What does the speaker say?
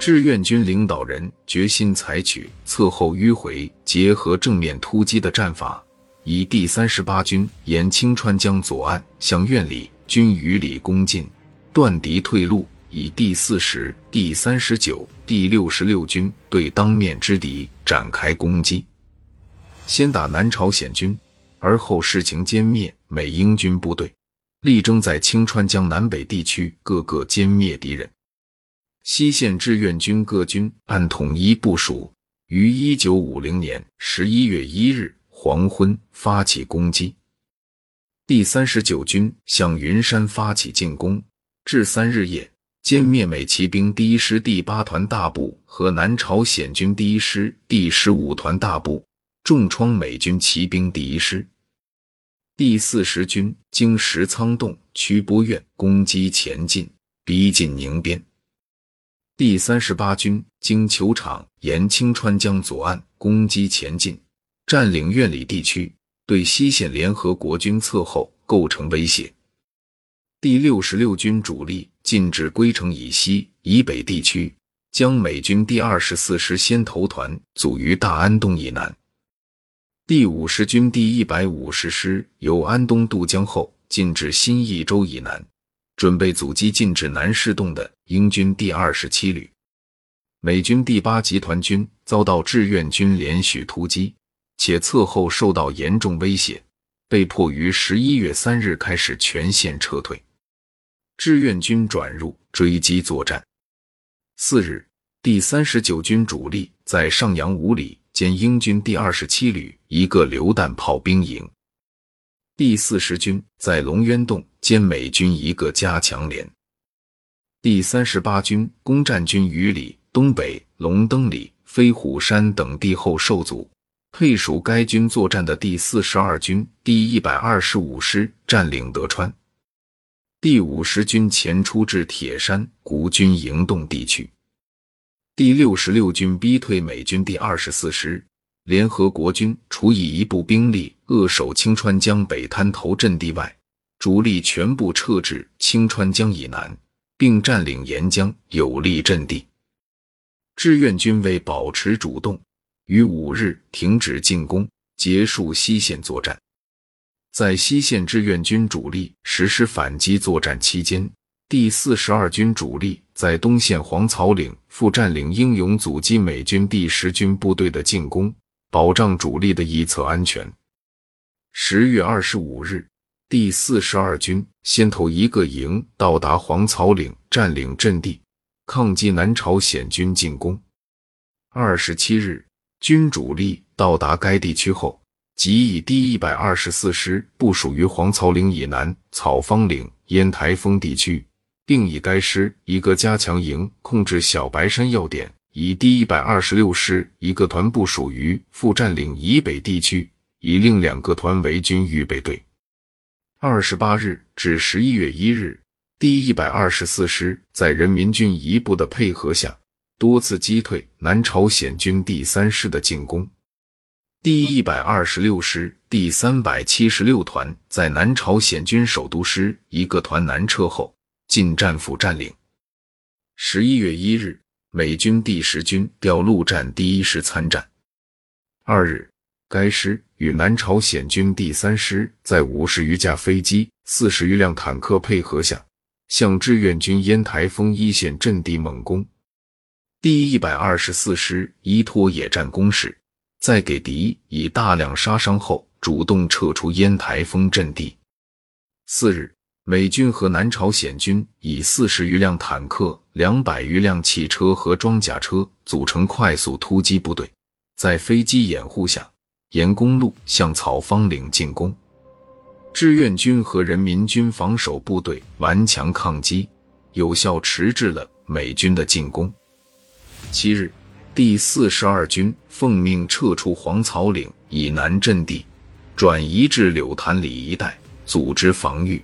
志愿军领导人决心采取侧后迂回结合正面突击的战法，以第三十八军沿清川江左岸向院里军隅里攻进，断敌退路；以第四十、第三十九、第六十六军对当面之敌展开攻击，先打南朝鲜军，而后事情歼灭美英军部队，力争在清川江南北地区各个歼灭敌人。西线志愿军各军按统一部署，于一九五零年十一月一日黄昏发起攻击。第三十九军向云山发起进攻，至三日夜，歼灭美骑兵第一师第八团大部和南朝鲜军第一师第十五团大部，重创美军骑兵第一师。第四十军经石仓洞、曲波院攻击前进，逼近宁边。第三十八军经球场沿清川江左岸攻击前进，占领院里地区，对西线联合国军侧后构成威胁。第六十六军主力进至归城以西以北地区，将美军第二十四师先头团阻于大安东以南。第五十军第一百五十师由安东渡江后进至新义州以南。准备阻击进至南市洞的英军第二十七旅，美军第八集团军遭到志愿军连续突击，且侧后受到严重威胁，被迫于十一月三日开始全线撤退。志愿军转入追击作战。四日，第三十九军主力在上阳五里歼英军第二十七旅一个榴弹炮兵营。第四十军在龙渊洞兼美军一个加强连，第三十八军攻占军隅里、东北龙登里、飞虎山等地后受阻，配属该军作战的第四十二军第一百二十五师占领德川。第五十军前出至铁山古军营洞地区。第六十六军逼退美军第二十四师。联合国军除以一部兵力扼守清川江北滩头阵地外，主力全部撤至清川江以南，并占领沿江有利阵地。志愿军为保持主动，于五日停止进攻，结束西线作战。在西线志愿军主力实施反击作战期间，第四十二军主力在东线黄草岭复占领，英勇阻击美军第十军部队的进攻。保障主力的一侧安全。十月二十五日，第四十二军先头一个营到达黄草岭，占领阵地，抗击南朝鲜军进攻。二十七日，军主力到达该地区后，即以第一百二十四师部署于黄草岭以南草方岭、烟台峰地区，并以该师一个加强营控制小白山要点。以第一百二十六师一个团部署于副占领以北地区，以另两个团为军预备队。二十八日至十一月一日，第一百二十四师在人民军一部的配合下，多次击退南朝鲜军第三师的进攻。第一百二十六师第三百七十六团在南朝鲜军首都师一个团南撤后，进战府占领。十一月一日。美军第十军调陆战第一师参战。二日，该师与南朝鲜军第三师在五十余架飞机、四十余辆坦克配合下，向志愿军烟台峰一线阵地猛攻。第一百二十四师依托野战攻势，在给敌以大量杀伤后，主动撤出烟台峰阵地。次日。美军和南朝鲜军以四十余辆坦克、两百余辆汽车和装甲车组成快速突击部队，在飞机掩护下，沿公路向草方岭进攻。志愿军和人民军防守部队顽强抗击，有效迟滞了美军的进攻。七日，第四十二军奉命撤出黄草岭以南阵地，转移至柳潭里一带，组织防御。